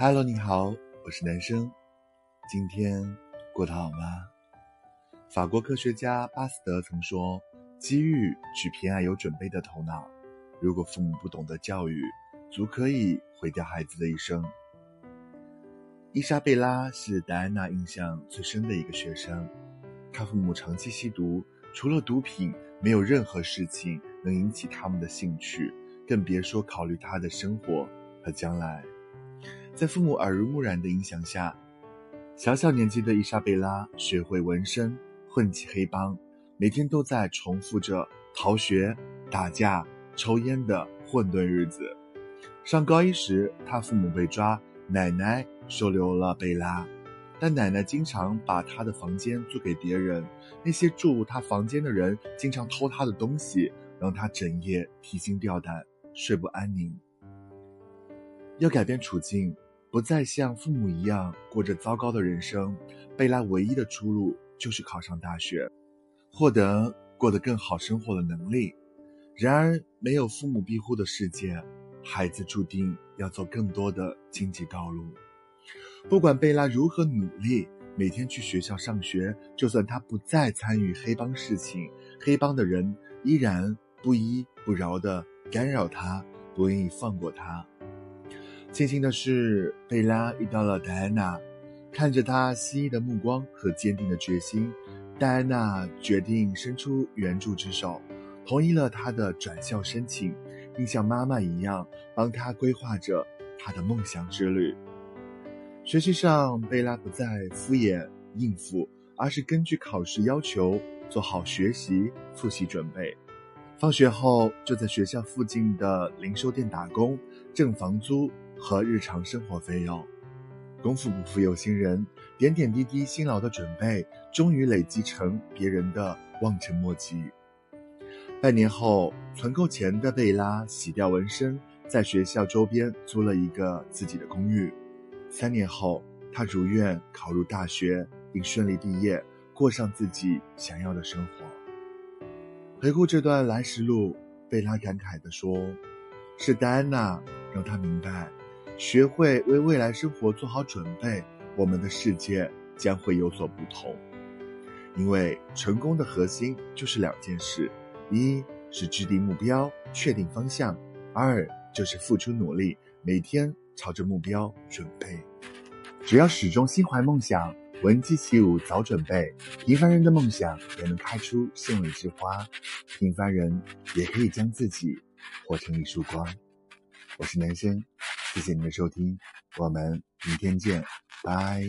Hello，你好，我是男生。今天过得好吗？法国科学家巴斯德曾说：“机遇只偏爱有准备的头脑。如果父母不懂得教育，足可以毁掉孩子的一生。”伊莎贝拉是戴安娜印象最深的一个学生。她父母长期吸毒，除了毒品，没有任何事情能引起他们的兴趣，更别说考虑她的生活和将来。在父母耳濡目染的影响下，小小年纪的伊莎贝拉学会纹身，混迹黑帮，每天都在重复着逃学、打架、抽烟的混沌日子。上高一时，他父母被抓，奶奶收留了贝拉，但奶奶经常把他的房间租给别人，那些住她房间的人经常偷他的东西，让他整夜提心吊胆，睡不安宁。要改变处境。不再像父母一样过着糟糕的人生，贝拉唯一的出路就是考上大学，获得过得更好生活的能力。然而，没有父母庇护的世界，孩子注定要走更多的荆棘道路。不管贝拉如何努力，每天去学校上学，就算他不再参与黑帮事情，黑帮的人依然不依不饶地干扰他，不愿意放过他。庆幸的是，贝拉遇到了戴安娜，看着她希翼的目光和坚定的决心，戴安娜决定伸出援助之手，同意了她的转校申请，并像妈妈一样帮她规划着她的梦想之旅。学习上，贝拉不再敷衍应付，而是根据考试要求做好学习复习准备。放学后就在学校附近的零售店打工，挣房租。和日常生活费用，功夫不负有心人，点点滴滴辛劳的准备，终于累积成别人的望尘莫及。半年后，存够钱的贝拉洗掉纹身，在学校周边租了一个自己的公寓。三年后，他如愿考入大学，并顺利毕业，过上自己想要的生活。回顾这段来时路，贝拉感慨地说：“是戴安娜让他明白。”学会为未来生活做好准备，我们的世界将会有所不同。因为成功的核心就是两件事：一是制定目标、确定方向；二就是付出努力，每天朝着目标准备。只要始终心怀梦想，闻鸡起舞早准备，平凡人的梦想也能开出绚丽之花。平凡人也可以将自己活成一束光。我是男生。谢谢您的收听，我们明天见，拜。